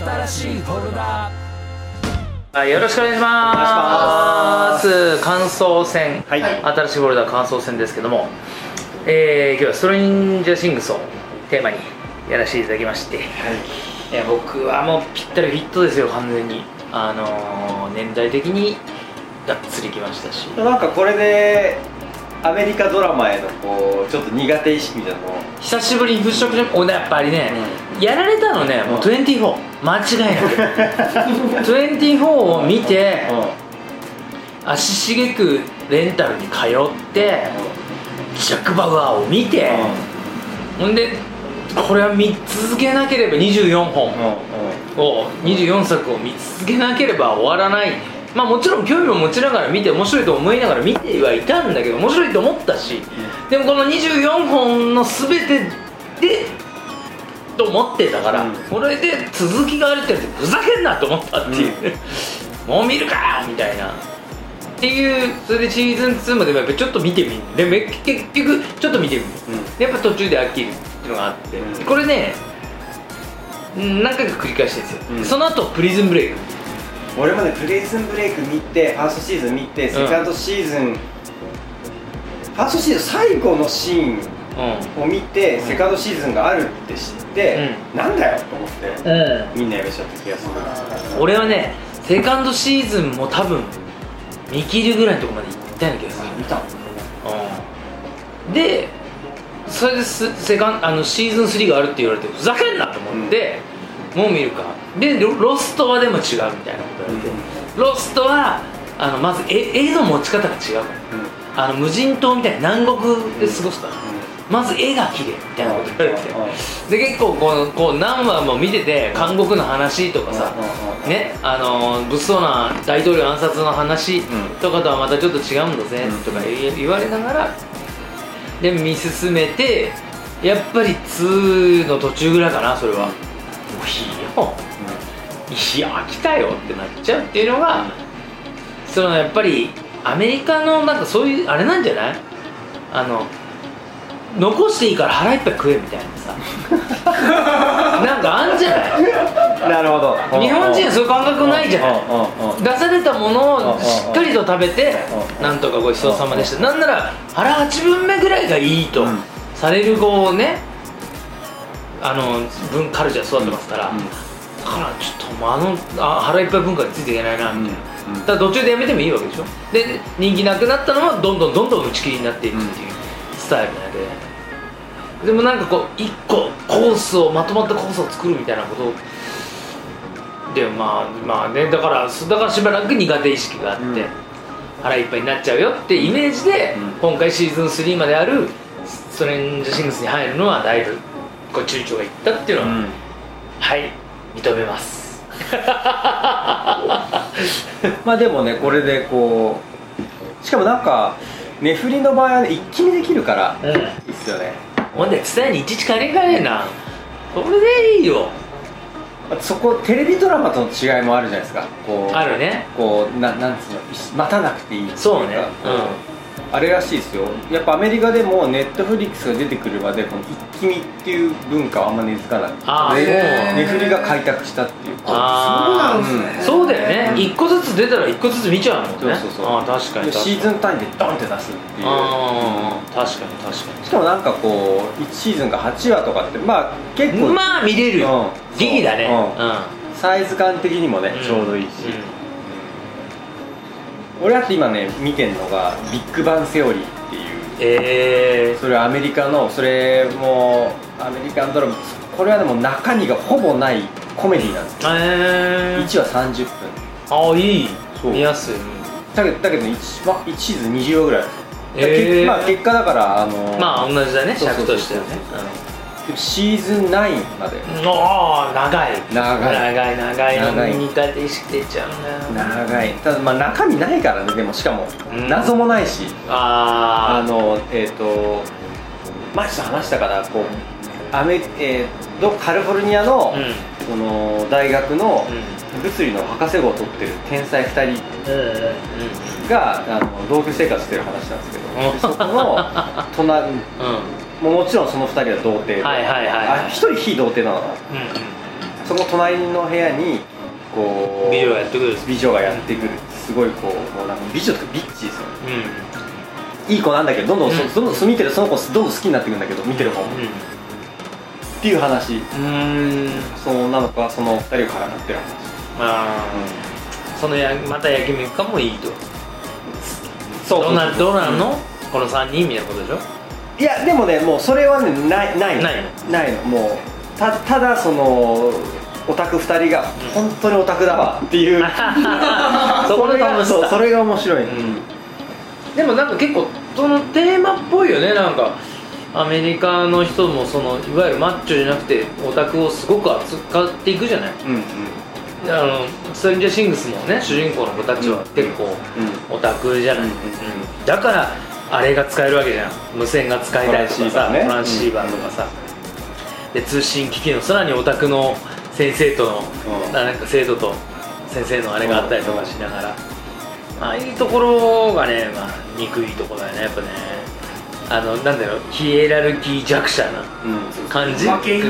新しいフォルダ。はいよろしくお願いします。感想戦、はい。新しいフォルダ感想戦ですけども、えー、今日はストレンジャーシングスをテーマにやらせていただきまして、い。や僕はもうぴったりフィットですよ完全に。あのー、年代的にがっつりきましたし。なんかこれでアメリカドラマへのこうちょっと苦手意識みたいなのを。久しぶりに払拭しておやっぱりね、やられたのねもう24間違いなく。24を見て足しげくレンタルに通ってジャック・バウアーを見て、ほんでこれは見続けなければ24本。を24作を見続けなければ終わらない。まあもちろん興味を持ちながら見て面白いと思いながら見てはいたんだけど面白いと思ったしでもこの24本の全てでと思ってたから、うん。これで続きがあるってふざけんなと思ったっていう、もう見るかよみたいな。っていうそれでシーズン2までもやっぱちょっと見てみるでめ結局ちょっと見てみる、でやっぱ途中で飽きるっていうのがあって、うん。これねうん何回か繰り返してるんですよ、うん。その後プリズンブレイク。俺もねプレイズンブレイク見てファーストシーズン見てセカンドシーズン、ファーストシーズン最後のシーンうを見て、セカンドシーズンがあるって知って、なんだよと思って、ん、みんなやめちゃった気がする。俺はねセカンドシーズンも多分見切るぐらいのところまで行ったような気がする。見た。うん。でそれですセカンあのシーズン3があるって言われてふざけんなと思って、もう見るか。でロロストはでも違うみたいなこと言われて、ロストはあのまず絵絵の持ち方が違うから。あの無人島みたいな南国で過ごすから、まず絵が綺麗みたいなこと言われて、で結構こうこう何話も見てて韓国の話とかさ、ねあの物騒な大統領暗殺の話とかとはまたちょっと違うんだぜとか言われながらで見進めてやっぱり2の途中ぐらいかなそれは。もういいよ。いや飽きたよってなっちゃうっていうのがそのやっぱりアメリカのなんかそういうあれなんじゃない？あの残していいから腹いっぱい食えみたいなさ。なんかあんじゃない？なるほど。日本人はそういう感覚ないじゃない。うんうんうん出されたものをしっかりと食べてうんなんとかごちそうさまでした。なんなら腹8分目ぐらいがいいとうん。されるこうねあの文カルチャー育ってますから、うんだからちょっともうあのあ腹いっぱい文化についていけないなみたいな、うんうんだから途中でやめてもいいわけでしょ。で人気なくなったのはどんどんどんどん打ち切りになっていくっていう。スタイルなんででもなんかこう一個コースをまとまったコースを作るみたいなことでまあまあねだからだからしばらく苦手意識があって、うん。腹いっぱいになっちゃうよってイメージで、うん。今回シーズン3まであるストレンジシングスに入るのはだいぶこう躊躇がいったっていうのは、うん。はい認めます。まあでもねこれでこうしかもなんか値振りの場合はね一気にできるからうんいいっすよね。ほんで伝えにいちいち借りかねえな。それでいいよ。そこテレビドラマとの違いもあるじゃないですか。こうあるね。こうななんつうの待たなくていいっていか。そうねあれらしいですよ。やっぱアメリカでもネットフリックスが出てくるまでこの一気見っていう文化はあんま根付かない。ああでそう。値振りが開拓したっていう。あそうなんですね。そうだよね、うん。一個ずつ出たら一個ずつ見ちゃうもんね。そうそうそう。ああ確かに確かに。シーズン単位でドンって出すっていう。ああ確かに確かしかもなんかこう1シーズンが8話とかってまあ結構にまあ見れるよ、うん。ギリだね。そううん。サイズ感的にもね、うん。ちょうどいいし、俺だって今ね見てんのが「ビッグバンセオリー」っていうえそれはアメリカのそれもアメリカンドラマこれはでも中身がほぼないコメディなんですー、えー、1話30分。ああいい。そう。見やすい。だけどだけど 1, 話1シーズン20話ぐらいえー。まあ結果だからあのまあ同じだねそうそうそう尺としてはねシーズン9まで。長い。長い。長い長い。長い。苦手意識出ちゃうんだよ長い。ただまあ中身ないからね。でもしかもうん。謎もないし、ああのえっ、と前ちょっと話したからこうアメ、えーどカリフォルニアのあ、うん。その大学のうん。物理の博士号を取ってる天才2人。うんがあの同居生活してる話なんですけど。でそこの隣うんうんもちろんその2人は童貞で。はいはいはいはい。あ1人非童貞なのか。なうん。そこ隣の部屋にこうビデオがやってくる。美女がやってくる。すごいこうもうなんか美女とかビッチですようん。いい子なんだけどどんどんそ、うん。どんどん見てるその子どんどん好きになってくるんだけど見てる方も、っていう話。うん。その女の子はその二人が絡まってる話。まあそのやまた焼肉家もいいと。そうどうなどうなんの？この3人みたいなことでしょ？いやでもねもうそれはねないないの。ないないの。もうたただそのオタク二人が本当にオタクだわっていう。そこのれがそうそれが面白い。の、でもなんか結構そのテーマっぽいよねなんか。アメリカの人もそのいわゆるマッチョじゃなくてオタクをすごく扱っていくじゃない。うんうん。あのストレンジャーシングスもね主人公の子たちは結構オタクじゃない、うん。うん。だからあれが使えるわけじゃん。無線が使えたりとかさトランシーバーとかさ、で通信機器のさらにオタクの先生との、うん。なんか生徒と先生のあれがあったりとかしながら、ああいうところがね、まあ、憎いところだよねやっぱね。あのなんだろうヒエラルキー弱者なうん。感じ？学園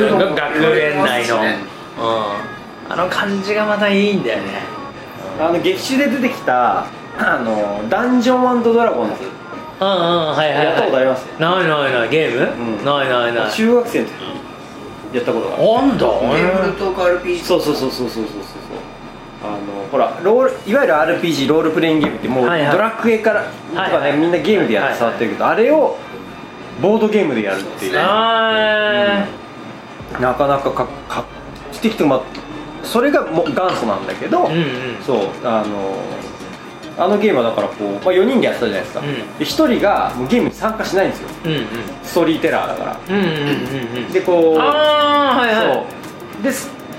内の、ね。うん、あの感じがまたいいんだよね。あの劇中で出てきたあのダンジョンドラゴンズうんうんはいはい、はい、やったことありますないないないゲーム、うん。ないないない。中学生の時やったことがある。なんだ。テーブルトーク RPG そうそうそうそうそうそうそう。あのほらロールいわゆる RPG ロールプレイングゲームってもう、はいはい。ドラクエからとかね、はい。はいみんなゲームでやってはい触ってるけど、あれをボードゲームでやるっていう。あなかなかか画期的というか、まあ、それがもう元祖なんだけど、ーうんうん。そうあのあのゲームはだからこう、まあ、4人でやってたじゃないですか、うん。で1人がもうゲームに参加しないんですよ。うんうん。ストーリーテラーだから。うんうんうんうん。でこうああはいはい。そう。で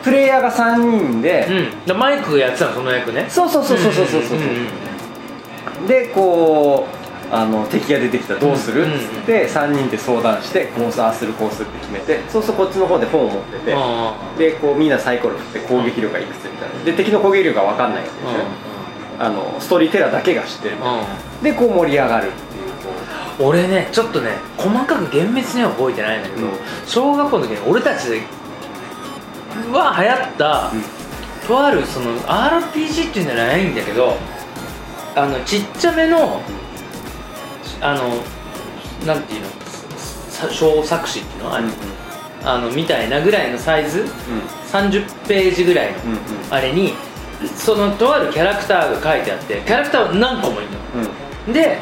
プレイヤーが3人で、うん。でマイクがやってたのその役ね。そうそうそうそうそうそう。そう,、んんん。でこうあの敵が出てきたらどうする？っうんつって3人で相談してこうさあするこうするって決めてそうするとこっちの方で本を持っててあでこうみんなサイコロ振って攻撃力がいくつみたいな。で敵の攻撃力が分かんないわけでしょ、あのストーリーテラーだけが知ってる。うん。うんでこう盛り上がるっていうこ俺ねちょっとね細かく厳密には覚えてないんだけど、うん。小学校の時に俺たちでは流行った、うん。とあるその RPG っていうんじゃないんだけどあのちっちゃめのあのなんていうのさ小作詞っていうのう、あれ、あのみたいなぐらいのサイズ。30ページぐらいの、うんうん。あれにそのとあるキャラクターが書いてあってキャラクターは何個もいるの。うん。で、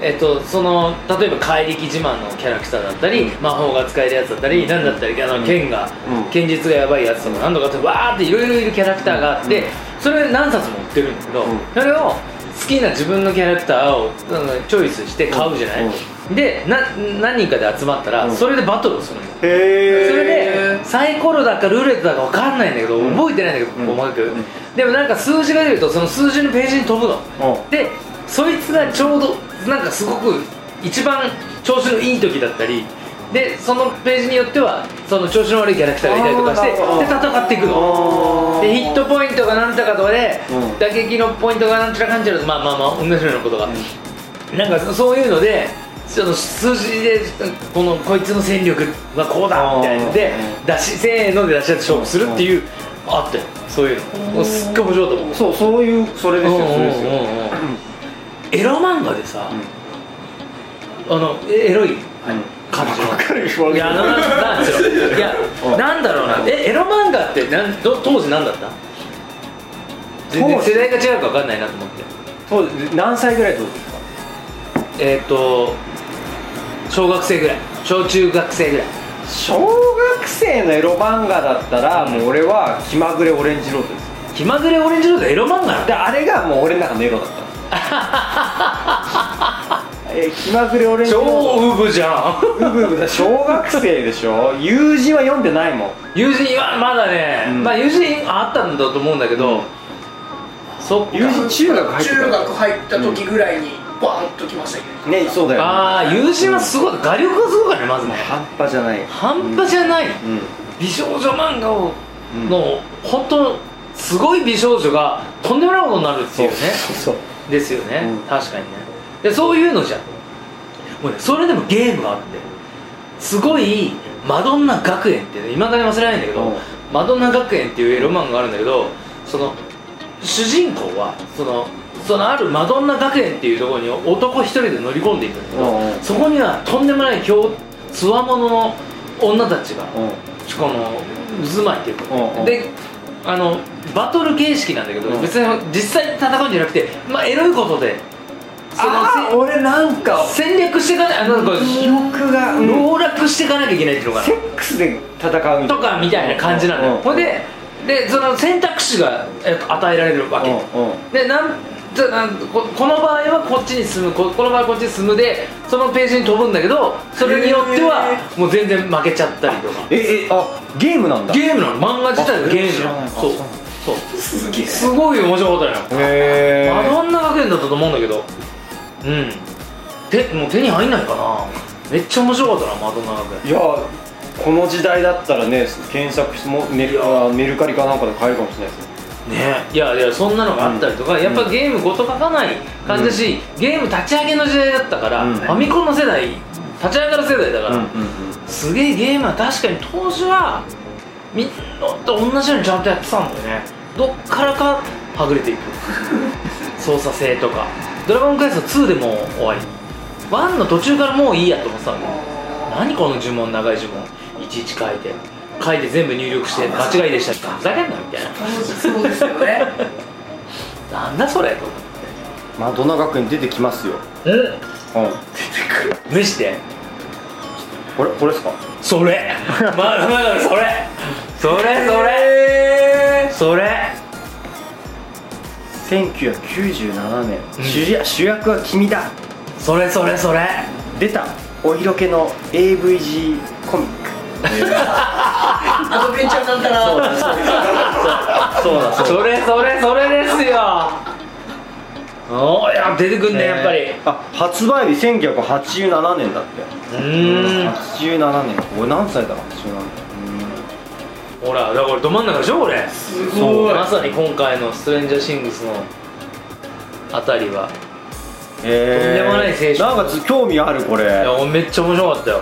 えっと、その例えば怪力自慢のキャラクターだったり、魔法が使えるやつだったり何だったりあの剣が、うん。剣術がやばいやつとか何とかってわーっていろいろいるキャラクターがあって、それ何冊も売ってるんだけど、うん。それを好きな自分のキャラクターをうんチョイスして買うじゃない、でな何人かで集まったら、うん。それでバトルをするのそれでサイコロだかルーレットだか分かんないんだけど、うん。覚えてないんだけどうん。細かく、うん。でもなんか数字が出るとその数字のページに飛ぶの。でそいつがちょうどなんかすごく一番調子のいい時だったりでそのページによってはその調子の悪いキャラクターがいたりとかしてで戦っていくの。でヒットポイントがなんとかとかで、うん。打撃のポイントがなんちゃらかんちゃらまあまあまあ同じようなことが、なんかそういうのでその数字でこのこいつの戦力はこうだみたいな。のでうん。出しせーので出し合って勝負するっていうあったよそういう。のすっごい面白かったもんそうそういうそれですよそれですよ。エロ漫画でさ、あのえエロい？感じのわかるよいやなんですよいやうん。なんだろうな。えエロ漫画ってなんど当時何だった？全然当時？世代が違うか分かんないなと思って。そう何歳ぐらいってことですか？えっ、と小学生ぐらい。小中学生ぐらい。小学生のエロ漫画だったら、もう俺は気まぐれオレンジロードです。よ気まぐれオレンジロードエロ漫画であれがもう俺の中のエロだったの。え気まぐれオレンジロード。超ウブじゃん。うぶうぶだ。小学生でしょ？友人は読んでないもん。友人はまだね、うん。まあ友人あったんだと思うんだけど、そっか。友人中学入ってた中学入った時ぐらいにバーンときましたけど。ねそうだよね。ああ友人はすごい画力がすごいからねまずね。半端じゃない。半端じゃない、うん。美少女漫画をうん。の本当すごい美少女がとんでもないことになるっていうね。そうそうですよね、うん。確かにね。でそういうのじゃん。もうねそれでもゲームがあってすごいマドンナ学園っていまだに忘れないんだけど、うん。マドンナ学園っていうエロ漫画があるんだけどその主人公はそのそのあるマドンナ学園っていうところに男一人で乗り込んでいくんだけど、うんうん。そこにはとんでもない強つわものの女たちが、うしかも渦巻いていく、であのバトル形式なんだけど、うん。別に実際に戦うんじゃなくてまあエロいことでその俺なんかせ戦略していかないあの記憶が、うん。籠絡していかなきゃいけないっていうのがセックスで戦うとかみたいな感じなのよ、うんほんででその選択肢がえ与えられるわけ、でなんじゃここの場合はこっちに進む。ここの場合はこっちに進むでそのページに飛ぶんだけどそれによってはへもう全然負けちゃったりとか。ええあゲームなんだ。ゲームなの。漫画自体がゲームじゃあんそうそう。すげえ。すごい面白かったのよ。へマドンナ学園だったと思うんだけど。うん。手もう手に入んないかな。めっちゃ面白かったなマドンナ学園。いやこの時代だったらね検索してもメルあメルカリかなんかで買えるかもしれないですねね。いやいやそんなのがあったりとか、うん。やっぱゲームごと書かない感じだし、ゲーム立ち上げの時代だったから、うん。ファミコンの世代立ち上がる世代だから、うんすげえゲームは確かに当時はみんなと同じようにちゃんとやってたんだよね。どっからかはぐれていく。操作性とか「ドラゴンクエスト2」でもう終わり。1の途中からもういいやと思ってたんだよ何この呪文長い呪文。いちいち書いて書いて全部入力して間違いでした。ってふざけんなみたいな。そうですよね。なんだそれ。と思マドナ学園出てきますよ。ってうん。うん見して。これこれですか？それ。まだまだそれ。それそれ。それ。1997年、うん。主役主役は君だ。それそれそれ。出たお色気の AVG コミック アドベンチャーなんだな。そうだそうだ。そうだそれそれそれですよ。おーいや出てくんねやっぱり。あ発売日1987年だって。うーん87年。俺何歳だ？87年。ほらだからど真ん中でしょこれ。すごいまさに今回の「ストレンジャーシングス」のあたりは。えとんでもない青春。なんかつ興味あるこれ。いやめっちゃ面白かったよ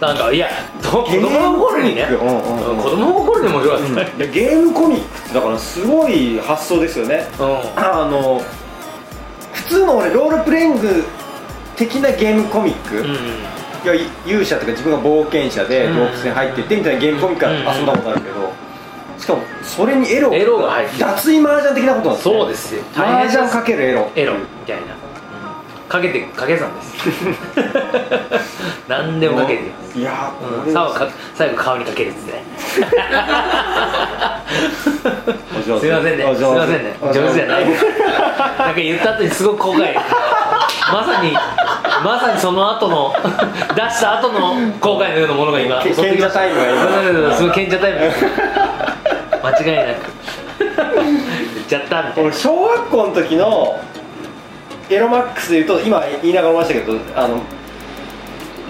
なんかいやど子供の頃にね。うんうんうんうん。子供の頃に面白かったいねやゲームコミックってだからすごい発想ですよね。うん。あの普通の俺ロールプレイング的なゲームコミック、うんいや勇者とか自分が冒険者でうん。洞窟に入っていってみたいなゲームコミックはうん遊んだことあるけど。しかもそれにエロエロが入ってる。脱衣麻雀的なことなんですね。そうですよ。麻雀かけるエロ。エロみたいなかけてかけ算です。何でもかけていやーこうん、れ。さはか最後顔にかけるっつってすいませんね。すいませんね。お上手。じゃない。なんか言った後にすごく後悔まさにまさにその後の出した後の後悔のようなものが今賢者タイムがすごい賢者タイム。間違いなく。言っちゃったみたいな。俺小学校の時のエロマックスで言うと今言いながら思いましたけどあの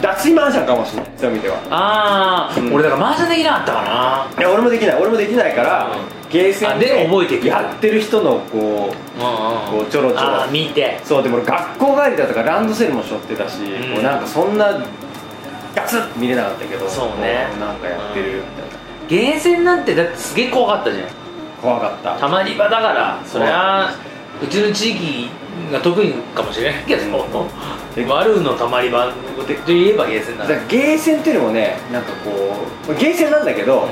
脱衣麻雀かもしれない。そういう意味では。ああ、うん。俺だから麻雀できなかったかな。いや俺もできない。俺もできないから、うん。ゲーセンあで覚えていくやってる人のこううんうん。こうちょろちょろ。見て。そうでも俺学校帰りだとかランドセルも背負ってたし、ん。こうなんかそんなガツッと見れなかったけどそうね。こなんかやってるみたいな、ゲーセンなんてだってすげえ怖かったじゃん。怖かった。たまり場だからそりゃうちの地域が特にかもしれない。けど。えワルのたまり場でといえばゲーセンだだゲーセンっていうのもねなんかこうゲーセンなんだけど、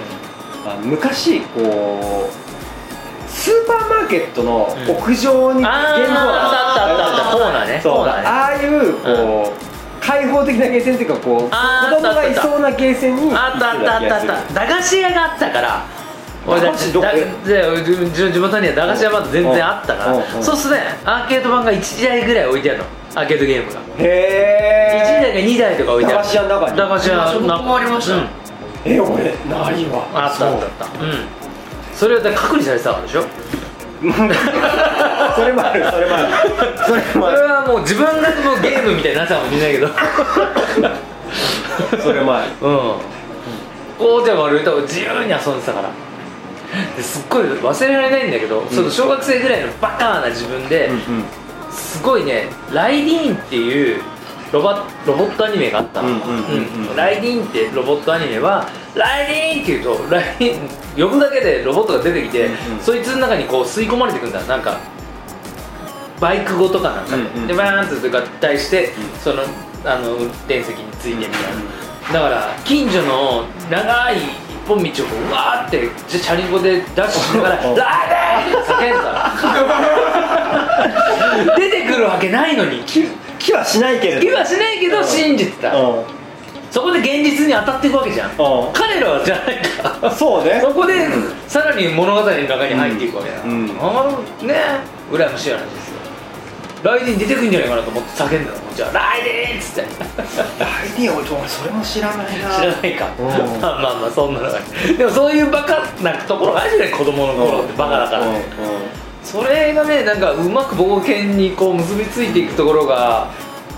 あの昔こうスーパーマーケットの屋上にゲームコーナーあったあったあった。コーナーね。そう。ね。ああいうこう、開放的なゲーセンっていうかこう子供がいそうなゲーセンにあったあったあったあった。駄菓子屋があったから俺だ駄菓子どこ？だでうちの地元には駄菓子屋まだ全然あったから。そうすねアーケード版が1台ぐらい置いてあるの。アーケードゲームが。へ1台えか2台とか置いてある駄菓子屋の中に。駄菓子屋そこもありました。うん。え俺ないわ。あったあったあった。うん。それはだから隔離されてたからでしょ？それもあるそれもある。それもそあるれはもう自分がもうゲームみたいになってたかもしれないけど。それもある。うん。こうちゃんが俺と自由に遊んでたからですっごい忘れられないんだけど、その小学生ぐらいのバカな自分で、すごいねライディーンっていうロバロボットアニメがあった。の、ライディーンってロボットアニメはライディーン!」って言うとライディーン呼ぶだけでロボットが出てきて、うんうん。そいつの中にこう吸い込まれていくんだ。なんかバイク語とかなんかで、うんうん。でバーンって合体して、ん。そのあの運転席についてみたいな、だから近所の長い一本道をこううわーってチャリンコでダッシュしながら「ライうんディーン!」って叫んだ出てくるわけないのに。気気はしないけれど。気はしないけど信じてた、うん。そこで現実に当たっていくわけじゃん。う彼らはじゃないか。んそうね。そこでさらに物語の中に入っていくわけだ、うん。あのね羨ましい話ですよライディン出てくるんじゃないかなと思って叫んだの。じゃあライディンっつって。ライディン俺それも知らないな。知らないか。うん。まあまあまあそんなの。が でもそういうバカなところがあるじゃない子供の頃ってバカだからうんうん。それがねなんかうまく冒険にこう結びついていくところが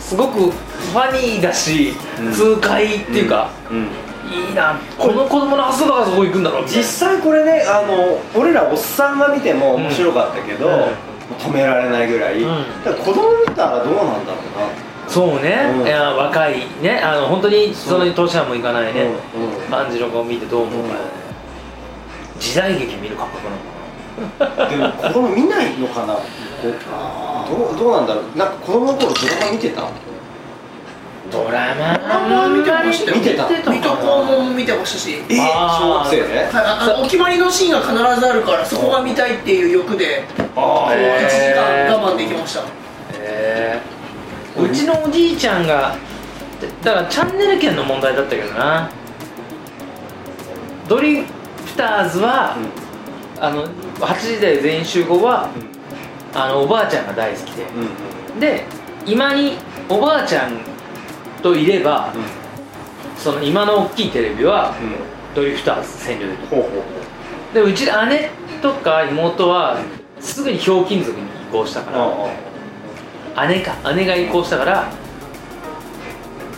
すごくファニーだし、うん。痛快っていうか、うん。いいな。この子供の発想だからそこ行くんだろう実際これねあの俺らおっさんが見ても面白かったけど、うん止められないぐらい、ん。だから子供見たらどうなんだろうな。そうね、うん。いや若いね。あの本当にその年はもいかないね、うん。うん。感じの子を見てどう思うか。よね、時代劇見る感覚なのかでも子供見ないのかな。どうどうなんだろう。なんか子供の頃ドラマ見てた？なドラマ見てましたよ。見てた。見て水戸黄門も見てましたし。え小学生で？はいああのお決まりのシーンが必ずあるからそこが見たいっていう欲であへー。1時間我慢できました。へえうちのおじいちゃんがだからチャンネル権の問題だったけどな。ドリフターズは、あの8時台全員集合は、あのおばあちゃんが大好きで、うん。で今におばあちゃんといれば、その今の大きいテレビはドリフターズ占領で。きるほうほう。ほでうちの姉とか妹はすぐにひょうきん族に移行したから、姉か姉が移行したから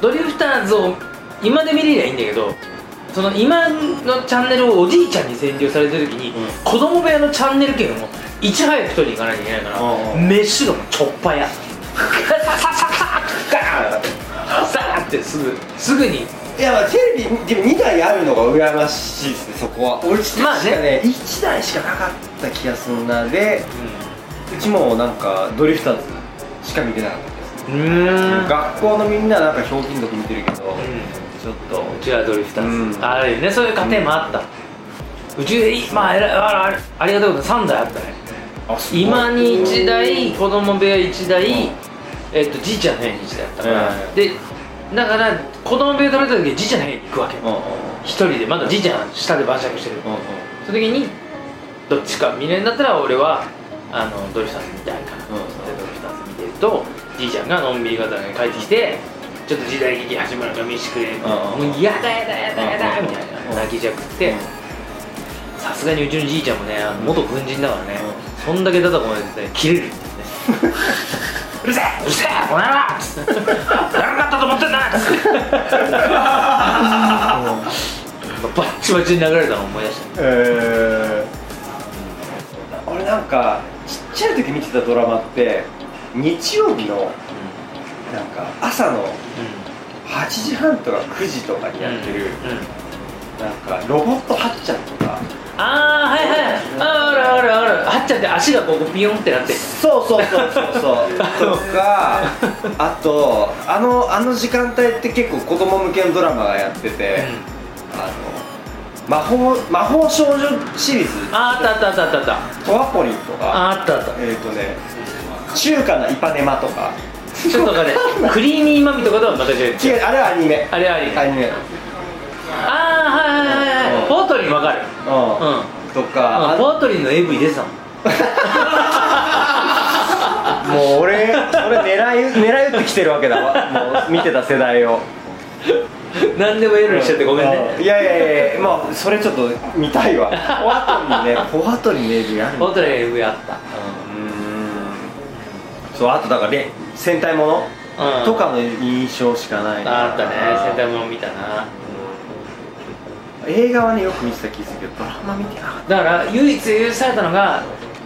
ドリフターズを今で見れりゃいいんだけどその今のチャンネルをおじいちゃんに占領されてる時に、うん。子供部屋のチャンネル権をいち早く取りに行かなきゃいけないから、うん飯がもうちょっぱやサってすぐすぐに。いやまあテレビでも2台あるのが羨ましいですねそこは。俺確まあね。かね1台しかなかった気がするなでうちもなんかドリフターズしか見てなかったですうーん。学校のみんななんかひょうきん族見てるけど、うちょっと。んうちはドリフターズ、うん。あるよねそういう家庭もあった、うちでいまあえらああありがたいことに3台あったね。今に1台子供部屋1台、えっとじいちゃんの部屋に1台あったから、うん。でだから子供部屋取れた時はじいちゃんの部屋に行くわけ。うんうん。うん一人でまだじいちゃん下で晩酌してる。うんその時にどっちか見れるんだったら俺はあのドリフターズ見たいから、うんでドリフターズ見てるとじいちゃんがのんびり型に帰ってきてちょっと時代劇始まるから飯食え、んもうやだやだやだやだうんみたいな。泣きじゃくって。さすがにうちのじいちゃん。もね元軍人だからね、そんだけ叩こまれてて切れるって言ってねうるせえうるせえお前は。何かったと思ってんだ。バッチバチに流れたの思い出した。えー、俺なんかちっちゃい時見てたドラマって日曜日のなんか朝の8時半とか9時とかにやってる、なんかロボットはっちゃんとかああはいはい。ああるあるある。はっちゃんって足がこうピヨンってなって。そうそうそうそうそう。とか あとあのあの時間帯って結構子供向けのドラマがやってて、あの魔法魔法少女シリーズ。ああったあったあったあったあった。トワポリンとか。ああったあった。えっ、とね中華なイパネマとか。ちょっとかねクリーミーマミとかとはまた違う。違うあれはアニメ。あれありアニメああはいはいはいはいうん。ポートリンわかる？うん、うん。とか、あポートリンの AV 出てたもん。あ もう俺俺狙い狙い撃ってきてるわけだ。わもう見てた世代を。何でもエロにしちゃってごめんね。いやいやいやまあそれちょっと見たいわ。ポワトリねポワトリの AV あるポートリン AV あった。うーん。そうあとだからね戦隊もの、うん。とかの印象しかない。なあったね。戦隊もの見たな映画はねよく見てた気がするけどドラマ見てなかっだから唯一許されたのが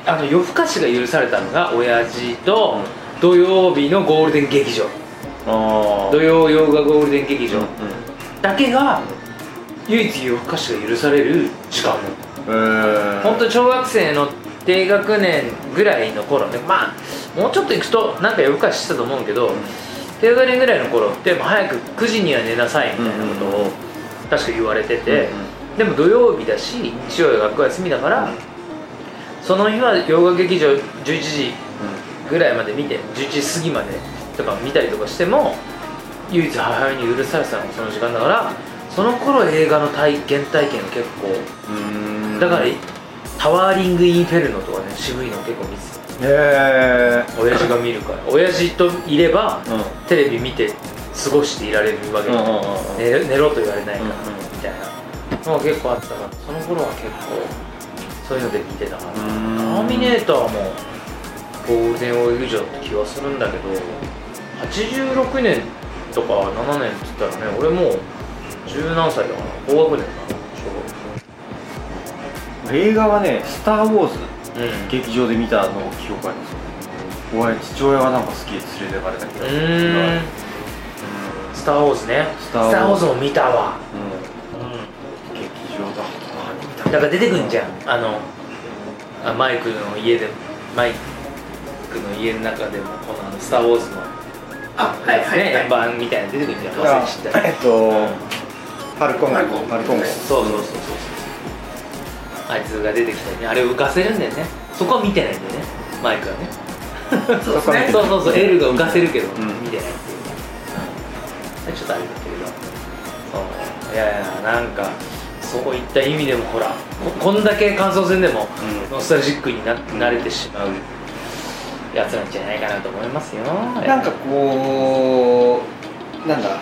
あの夜更かしが許されたのが親父と土曜日のゴールデン劇場。土曜洋画ゴールデン劇場。だけが唯一夜更かしが許される時間。えー、本当に小学生の低学年ぐらいの頃ね。まあもうちょっと行くとなんか夜更かししてたと思うけど、低学年ぐらいの頃ってもう早く9時には寝なさいみたいなことを確か言われてて、でも土曜日だし日曜日学校休みだから、その日は洋画劇場11時ぐらいまで見て11時過ぎまでとか見たりとかしても唯一母親に許されてたのがその時間だからその頃映画の体原体験を結構うん。だからタワーリング・インフェルノとかね渋いの結構見てへえた親父が見るから。親父といればうん。テレビ見て過ごしていられるわけ。うんうんうんうん。寝寝ろと言われないから、うんうん。みたいな。のが結構あったからその頃は結構そういうので見てたから「タうん。ーミネーター」もゴールデンウィーク上って気はするんだけど86年とか7年っつったらね俺もう十何歳だから高学年だな映画はね「スター・ウォーズ小学劇場で見たのを記憶あります。よ親父親がなんか好きで連れてかれた気がするスター・ウォーズね。スターウォーズ。も見たわ。うん。うん劇場だ。だから出てくんじゃん。あのあマイクの家でマイクの家の中でもこのあの「スター・ウォーズ」のあはいはい。はいね円盤みたいなの出てくるじゃん。忘れちゃった。えっとファルコンファルコン。ファルコン号そうそうそうそう。あいつが出てきたね。あれを浮かせるんだよね。そこは見てないんだよね。マイクはね。そうそうそうそう。L が浮かせるけど、ん。見てないちょっとあれだけどそう。いやいやなんかそういった意味でもほらここんだけ感想戦でもうん。ノスタルジックにな慣れてしまうやつなんじゃないかなと思いますよ。なんかこうなんだあの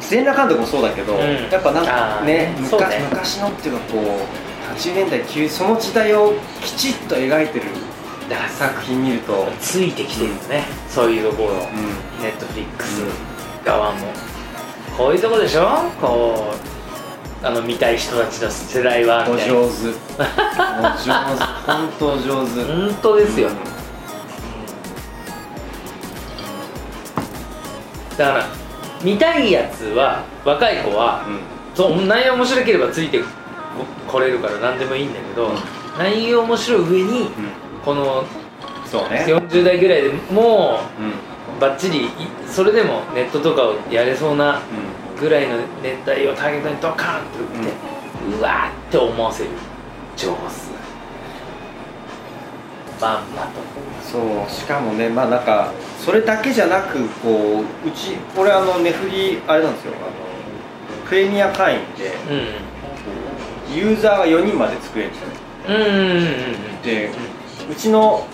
全裸監督もそうだけど、うん。やっぱなんあかーね昔ね。昔のっていうかこう80年代9その時代をきちっと描いてる作品見ると、ついてきてるよね、そういうところ、うん。ネットフリックス側も。こういうとこでしょ？こうあの見たい人たちの世代は。おみたいな上手。お上手。本当上手。本当ですよ、だから見たいやつは若い子は、そう内容面白ければついてこ来れるから何でもいいんだけど、うん。内容面白い上にうん。このそうね。40代ぐらいでもうんうバッチリいそれでもネットとかをやれそうなぐらいの年代をターゲットにドカーンって打って、うわーって思わせる上手。バンバとそうしかもねまあなんかそれだけじゃなくこううち俺あのネフリあれなんですよ。あのプレミア会員でうん。ユーザーが4人まで作れるんですよ。ねうんうんうんうん。でうちの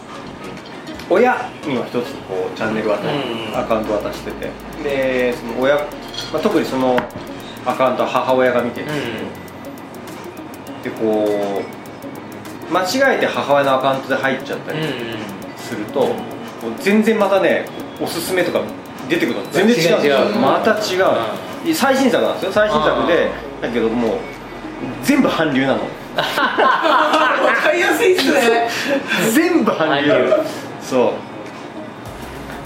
親には一つこうチャンネル渡しうんアカウント渡してて。でその親、まあ、特にそのアカウントは母親が見てるんですけど、でこう間違えて母親のアカウントで入っちゃったりうんうんすると、こう全然またねおすすめとか出てくるの。全然違うんですよ。違う。違う。また違う、最新作なんですよ。最新作でだけどもう全部韓流なの。わかりやすいっすね。全部韓流そ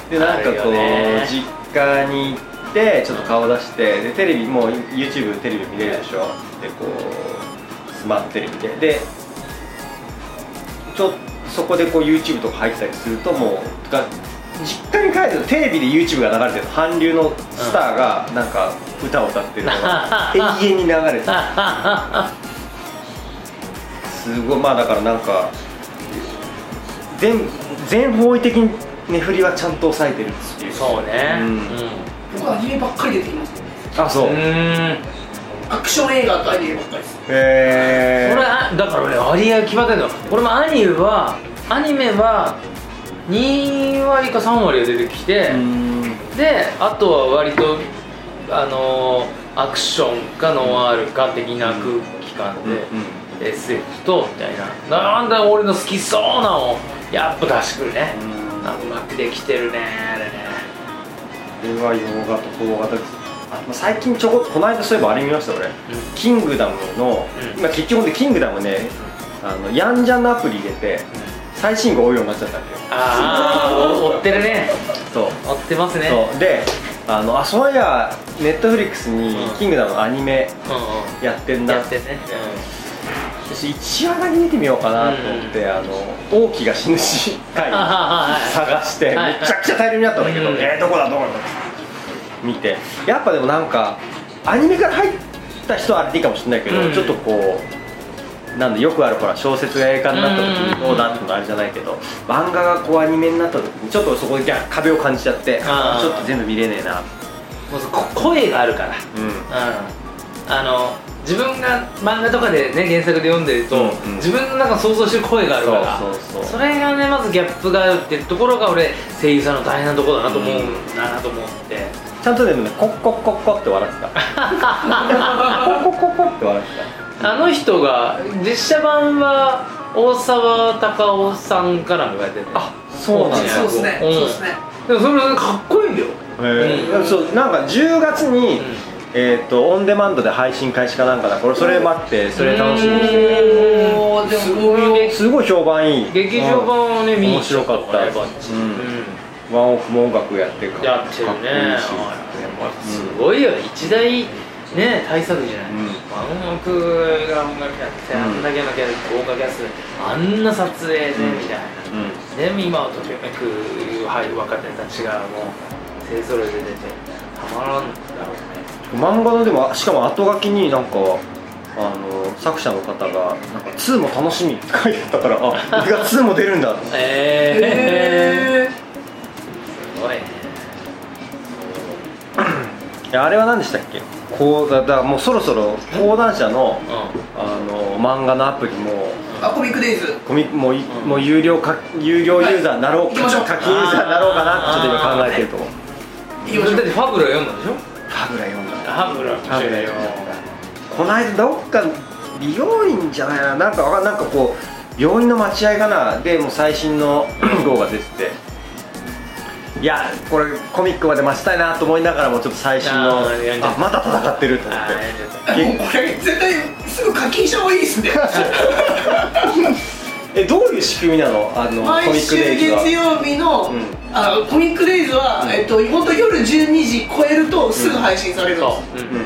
う。でなんかこう実家に行ってちょっと顔出してでテレビもう YouTube テレビ見れるでしょ？でこうスマートテレビで。でちょそこでこう YouTube とか入ってたりするともうが実家に帰るとテレビで YouTube が流れてる。韓流のスターがなんか歌を歌ってる。の が永遠に流れてる。すごい。まあだからなんか全全方位的に値振りはちゃんと抑えてるっていう。そうね。ううん。ん僕アニメばっかり出てきますね。あそう。うーんアクション映画とアニメばっかりです。へこれあだから俺割合決まってんの。俺もアニメはアニメは2割か3割が出てきて、であとは割とあのーアクションかノワールか的な空気感で、SF とみたいな。なんだ俺の好きそうなの。をやっぱ出してくるね、あうまくできてるねあれね。これは洋画と邦画最近ちょここの間そういえばあれ見ました俺、キングダムの、うん。今結局でキングダムねあのヤンジャンのアプリ入れて最新号追うようになっちゃったんだよ。ああ追ってるね。そう。追ってますね。であのあそういやネットフリックスにうん「キングダム」のアニメうんうん。やってんなやってね、私1話だけ見てみようかなと思って、あの王毅が死ぬし回うん、はい。探してめはい。ちゃくちゃ大量にあったんだけど、うん。えー、どこだどこだ見て。やっぱでもなんかアニメから入った人はあれでいいかもしれないけど、うん。ちょっとこうなんでよくあるほら小説が映画になった時うん。にどうだってのあれじゃないけど漫画がこうアニメになった時にちょっとそこで逆壁を感じちゃってちょっと全部見れねえな。もうこ声があるから。うん。うん。あの自分が漫画とかでね原作で読んでると、うんうん。自分の中想像してる声があるからそれがねまずギャップがあるっていうところが俺声優さんの大変なところだなと思うん。だなと思って、ちゃんとでもねコッコッコッコって笑ってた。コッコッコッコって笑ってあの人が実写版は大沢たかおさんからも言われててたあそうなんだそうですね、うんそうですねでもそれかっこいいんだよへうんえそうなんか10月に、えー、とオンデマンドで配信開始かなんかだからそれ待ってそれ楽しみにしてる。おーでもこうすごい。評判いい。劇場版をね見に行面白かった。うん。うん。ワンオクも音楽やってるから。やってるね。すごいよ。ね一大ね大作じゃない、うん。ワンオクが音楽やって、うん。あんだけのキャ豪華キャストあんな撮影で、うん。みたいな。うん。で今をときめく、はい、若手たちがもう勢ぞろいで出てたまらんだろうね漫画のでもしかも後書きになんかあの作者の方がなんか2も楽しみって書いてあったからあ僕が2も出るんだ。ってえー、へすごいね。いやあれは何でしたっけ？こうだだからもうそろそろ講談社のうあの漫画のアプリもーあコミックデイズ。コミもうい、うんもう有料か有料ユーザーになろう、はい。行きましょう。課金ユーザーになろうかなってちょっと今考えてるとこ。んいきましょう。だってファブルは読んだでしょ？ハブラ読んだ。ハブルはハブラ。読んだこの間どっか美容院じゃないな。なんかわかんなんかこう病院の待合かな。でもう最新の 号が出てて。いやこれコミックまで待ちたいなと思いながらもちょっと最新のあまた戦ってると思っあてこれ絶対すぐ課金した方がいいですね えどういう仕組みなの？あのコ毎ミック週デイズは。月曜日の,、うん。あのコミックデイズは、えっと本当夜12時超えるとすぐ配信されるんです、う、うん。うん。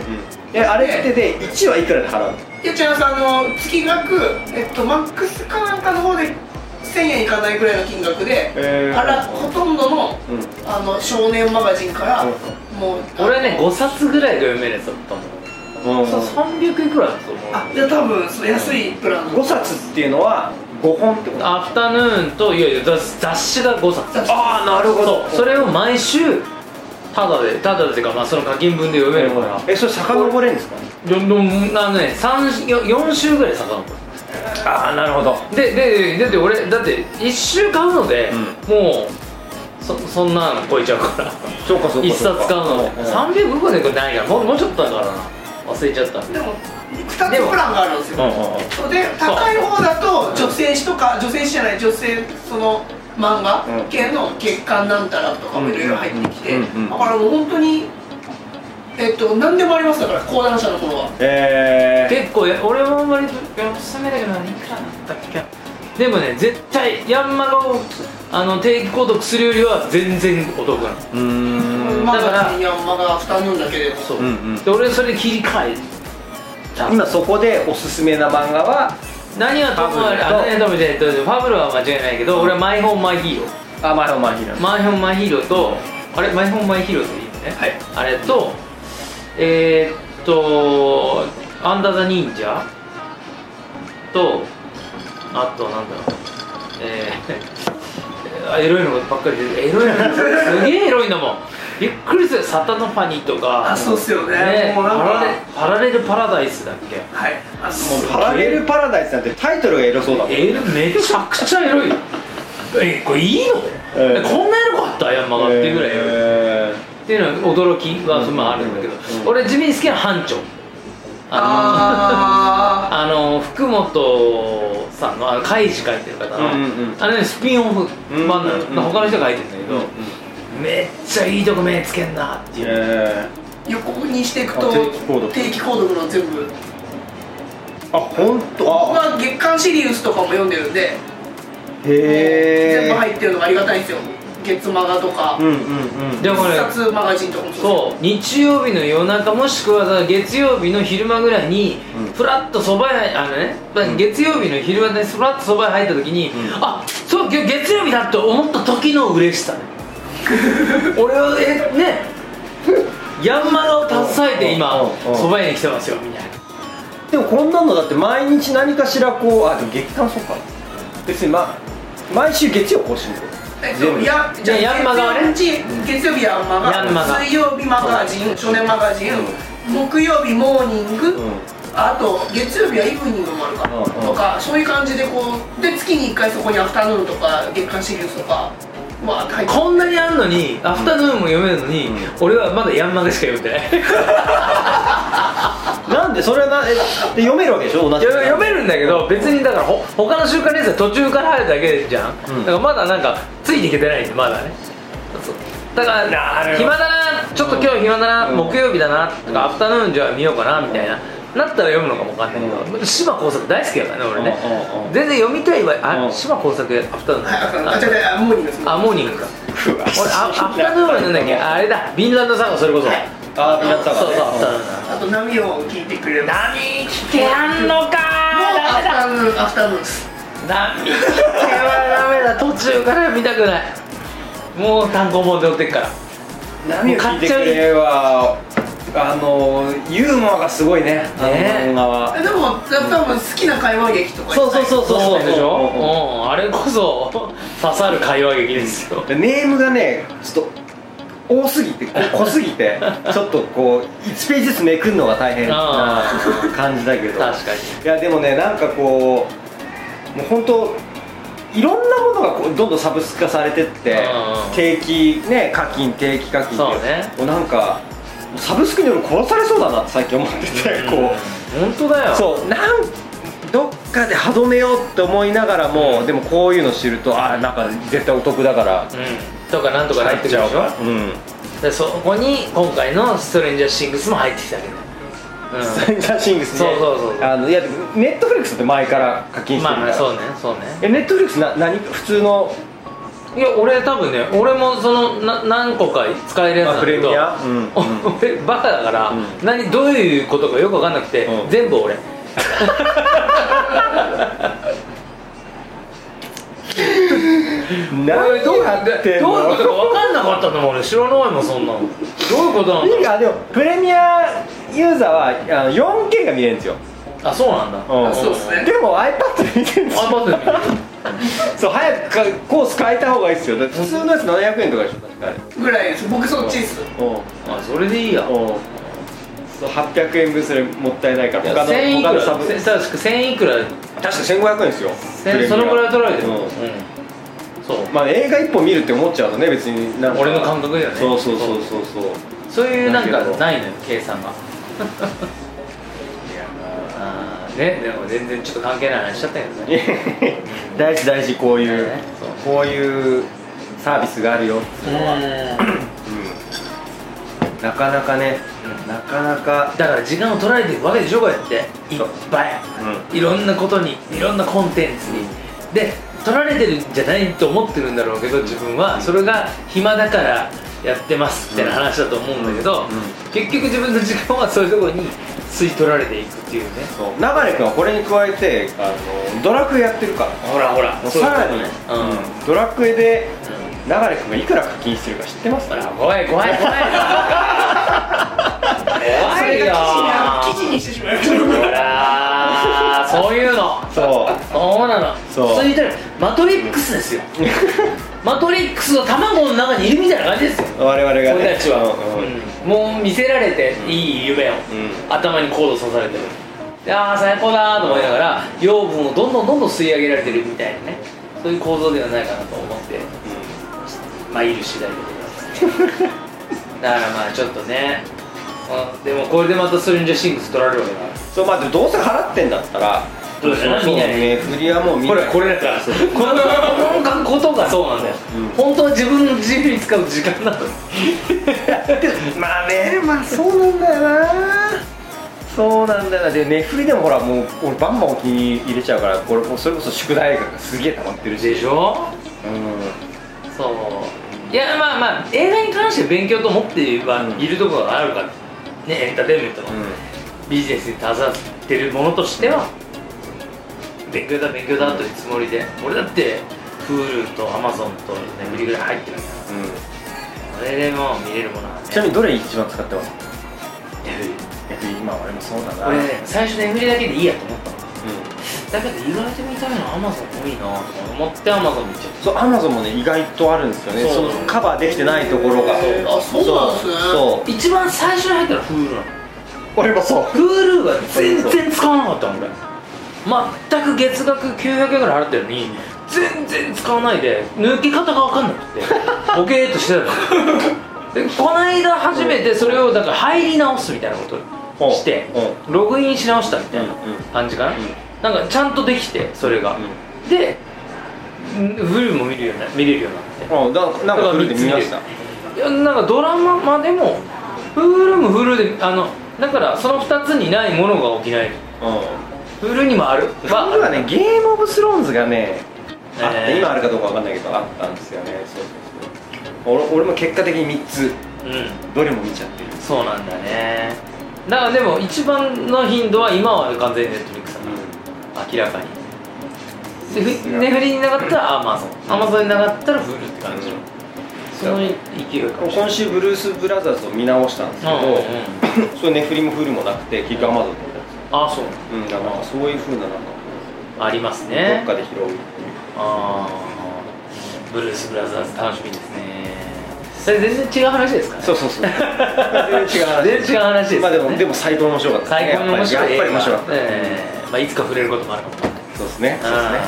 えあれってで1はいくらで払うの？いや違います。あの月額えっとマックスかなんかの方で1000円いかないぐらいの金額で、へー。あらほとんどのうん。あの少年マガジンから、うん。もう俺ねあの5冊ぐらいが読めるやつだったもん。うん。そう300いくらだと思う？あじゃあ多分その安いプラン。5冊っていうのは5本ってこと？アフタヌーンといやいや雑雑誌が5冊ああなるほど。そう。それを毎週ただでただでっていうかまあその課金分で読めるからえそれ遡れるんですか？どんどんあのね3 4週ぐらい遡る。ああなるほど。ででだって俺だって1週買うので、もうそそんなの超えちゃうから。そうかそうか1冊買うので、300個でないからもうもうちょっとだからな。忘れちゃった。でも2つプランがあるんですよ。うんうんで高い方だと女性誌とか女性誌じゃない女性その漫画うん。系の月刊なんたらとかもいろいろ入ってきて。うんうんうん。だからもう本当にえっと何でもありますだから講談社のものは。え結構や俺も割と安めだけどいくらだったっけでもね絶対ヤンマガをあの定期購読するよりは全然お得なの。ー、うーん。マだからガジンや漫画アフタヌーンだけでも。そう、うんうん。で俺それで切り替えた今そこでおすすめな漫画は何はともあれと。あ何はともじゃないファブルは間違いないけど俺はマイホームマイヒーロー。あマイホームマイヒーロー。マイホームマイヒーローとあれ？マイホームマイヒーローでいいのね。はい。あれとえー、っとアンダーザ忍者。とあとなんだろう。えー、あ エロいのばっかりでエロいのすげえエロいのもんびっくりするサタノパニとか。あそうっすよね。ねもうなんか。パラレルパラダイスだっけ？はい。あもうパラレルパラダイスなんてタイトルがエロそうだもん。えめちゃくちゃエロい。よえこれいいの、ええ。えこんなエロかった？ヤンマガっていうぐらいエロい、えっていうのは驚きはまああるんだけど、うん俺地味に好きな班長。あ あのあの福本さんのカイジ書いてる方の、うんうんうん。あれねスピンオフ版なの、うんうんうん他の人が書いてるんだけど、うんうんめっちゃいいとこ目つけんな。っていう、えー。横にしていくとあ定期購読。の全部。ー、あ本当僕あは月刊シリウスとかも読んでるんでへえ全部入ってるのがありがたいんですよ。月マガとか、うんうんうん。でもね必殺マガジンとかもそうそう日曜日の夜中もしくは月曜日の昼間ぐらいにうん。ふらっとそば屋あのね月曜日の昼間でふらっとそば屋入った時に、ん。あそう今日月曜日だと思った時の嬉しさね 俺はえねヤンマガを携えて今そば屋に来てますよみたいな。でもこんなのだって毎日何かしらこうあでも月間そうか。別に、ま、毎週月曜更新ってことえっと全部やじゃあヤンマ月曜日月曜日ヤンマガヤンマガ水曜日マガジン少年マガジン、木曜日モーニング、うん。あと月曜日はイブニングもあるか、とかそういう感じでこうで月に1回そこにアフタヌーンとか月刊シリーズとかこんなにあんのにアフタヌーンも読めるのに、うん。俺はまだヤンマガしか読んでない。なんでそれはなえで読めるわけでしょ？同じ。読めるんだけど別にだからほ他の週刊連載途中から入るだけじゃん、うん。だからまだなんかついていけてないんでまだね。だから暇だな。ちょっと今日暇だな、うん。木曜日だな。とか、アフタヌーンじゃあ見ようかなみたいななったら読むのかもわかんないけど、島耕作大好きだからね俺ね、うんうんうん。全然読みたいわ。あ、うん。島耕作アフタヌーンはいあモーニング。ですあモーニングか。俺あアフタヌーンはなんだっけ？あれだ。ビンランドサガそれこそ、はい。あ皆さんそうそうアフタヌーンあと波を聞いてくれる波聞けやんのかアフタヌーンアフタヌーンです。波聞けはダメだ途中から見たくない。もう単行本で追ってっから。波を聞いてくれはあのユーモアがすごいねあのね漫画は。えでも多分好きな会話劇とかそうそうそうそう。でしょ、うんう。んうん、あれこそ刺さる会話劇ですよ。でネームがねちょっと多すぎてこ 濃すぎてちょっとこう1ページずつめくるのが大変な感じだけど。確かに。いやでもねなんかこうもう本当いろんなものがこうどんどんサブスク化されてってうん定期ね課金定期課金そうね。もうなんかサブスクに俺殺されそうだなって最近思っててこう。本当だよ。そう。なんどっかで歯止めようって思いながらもでもこういうの知るとああなんか絶対お得だから。うん。とかなんとか入ってくるでしょ？うん。でそこに今回のストレンジャーシングスも入ってきたわけだよ、ストレンジャーシングスね。そうそうそうあのいやネットフリックスって前から課金うん、してるからまあまあそうねそうね。えネットフリックスな何？普通のいや俺多分ね俺もそのな何個か使えるやつなんだけどあプレミア？うんうん。俺 バカだから、うん。何どういうことかよく分かんなくて、うん。全部俺。何どうやってんどういうのことか分かんなかったのもん俺知らないもんそんなの。どういうことなんだでもプレミアユーザーはあの 4K が見れるんですよ、あそうなんだ。うん。そうっすね。でも iPad で見てるんですよ iPad で見る。そう早くかコース変えた方がいいですよ。だって普通のやつ700円とかでしょ。確かあれぐらいです。僕そっちっす。うん。あそれでいいや。うん。そう800円分それもったいないから他の1000いくら他のサブ。せ確か1000いくら。確か1500円ですよ。そのぐらい取られてる、ううん。んそう。まあ映画一本見るって思っちゃうとね別になんか。俺の感覚だよね。そうそうそうそうそう。そういうなんかないのよ計算がね。でも全然ちょっと関係ない話しちゃったけどね。大事大事こういうねこういうサービスがあるよ。うん。なかなかねなかなか。だから時間を取られてるわけでしょこうやって。いっぱい、いろんなことにいろんなコンテンツに。で取られてるんじゃないと思ってるんだろうけど自分は。それが暇だからやってますみたいな話だと思うんだけど、結局自分の時間はそういうところに吸い取られていくっていうね。そう。流君はこれに加えてあのドラクエやってるから。ほらほら。もうさらに、うん、うん。ドラクエで流君がいくら課金してるか知ってます？ほら怖い怖い怖い。怖いよ。記事にしてしまいましほらそういうの。そう。そうなの。そう。そう言ったらマトリックスですよ マトリックスの卵の中にいるみたいな感じですよ。我々がね。俺たちは、うん。うん。うんもう見せられていい夢を、頭にコード刺されてる。でああ最高だーと思いながら養分をどんどんどんどん吸い上げられてるみたいなね。そういう構造ではないかなと思って。まあいる次第でございます。だからまあちょっとね、うん、でもこれでまたストレンジャーシングス取られるわけだそうまあでもどうせ払ってんだったらそうだよなそう見ないね振りはもう見ないこれだからこのこのことがそうなんだよ、うん本当は自分の自由に使う時間なのまあねまあそうなんだよなそうなんだよなでネフリでもほらもう俺バンバンお気に入れちゃうからこれもそれこそ宿題がすげえ溜まってるしでしょうんそういやまあまあ映画に関して勉強と思ってはいるところがあるからねエンターテインメントのビジネスに携わってるものとしては勉強だ勉強だというつもりで。俺だって Hulu と Amazon とネフリぐらい入ってるから。うん。それでもう見れるものはね。ちなみにどれ一番使ってます？ネフリえ今俺もそうだな。俺ね最初ネフリだけでいいやと思ったの。うん。だけど意外と見たいの Amazon 多いなとか思って Amazon 見ちゃっそうアマゾンもね意外とあるんですよね。そのカバーできてないところが。あそうなんですね。そう。た一番最初に入ったの Hulu なの。俺もそう。Hulu が全然使わなかったの俺全く月額900円ぐらい払ってるのに全然使わないで抜き方が分かんなくて ボケーっとしてたの。でこの間初めてそれをだから入り直すみたいなことをしてうログインし直したみたいなうんうん。感じかな、ん。なんかちゃんとできてそれが、うでフルも見るようにな見れるようになって。んだなんかフルで見ました。いやなんかドラマまでもフルもフルであのだからその2つにないものが起きない。うんフルにもある。フルはねゲームオブスローンズがねあって、えー今あるかどうかわかんないけどあったんですよね。そうそうそう。俺俺も結果的に3つ。うん。どれも見ちゃってる。そうなんだね。だからでも一番の頻度は今は完全にネットフリックスだ明らかに。でふネフリになかったらアマゾンアマゾンになかったらフルって感じの。その勢いかも今週ブルース・ブラザーズを見直したんですけど、うんうんうん。それネフリもフルもなくて結局アマゾンであそう。うんだからなんかそういうふうななんかありますどねっかで拾うっていう。ああブルース・ブラザーズ楽しみですね。それ全然違う話ですかね？そうそうそう。全然違う話全然違う話ですよね。まあでもでも最高に面白かった最高に面白い。やっぱり面白かった、ええまあ、いつか触れることもあるかも。そうですね。そうですね。ね。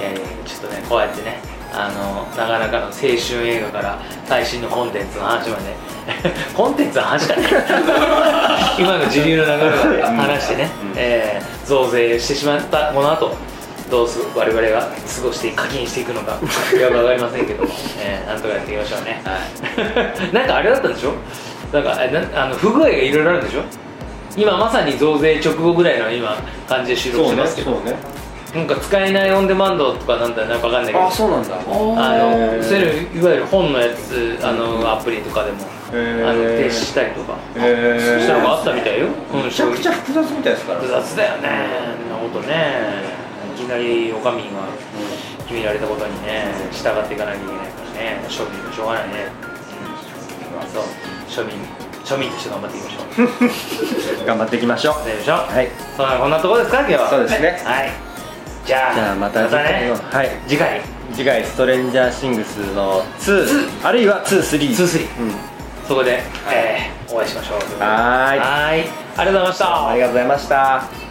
いやいやちょっとねこうやってねあのなかなかの青春映画から最新のコンテンツの話まで。コンテンツの話かね。今の時流の流れで話してね、うん。えー増税してしまったこの後どうす我々が過ごして課金していくのかよく分かりませんけども、えーなんとかやっていきましょうね、なんかあれだったんでしょ？なんかあの不具合がいろいろあるんでしょ？今まさに増税直後ぐらいの今感じで収録そうねしてますけど、そうねなんか使えないオンデマンドとかなんだなんかわかんないけど。あそうなんだ。あのそういういわゆる本のやつあのアプリとかでもあの停止したりとかへしたのがあったみたいよ、うん、めちゃくちゃ複雑みたいですから。複雑だよね。そんなことね。いきなりお上が決められたことにね従っていかなきゃいけないからね。庶民もしょうがないね、うん、そう。庶民庶民として 頑張っていきましょう。頑張っていきましょう。でしょはい。そんなこんなところですか今日は。そうですね。はいじゃあまた次回ねのはい。次回。次回ストレンジャーシングスの2 2あるいは23 23うん。そこで、えーお会いしましょう。はーい。はーい。ありがとうございました。ありがとうございました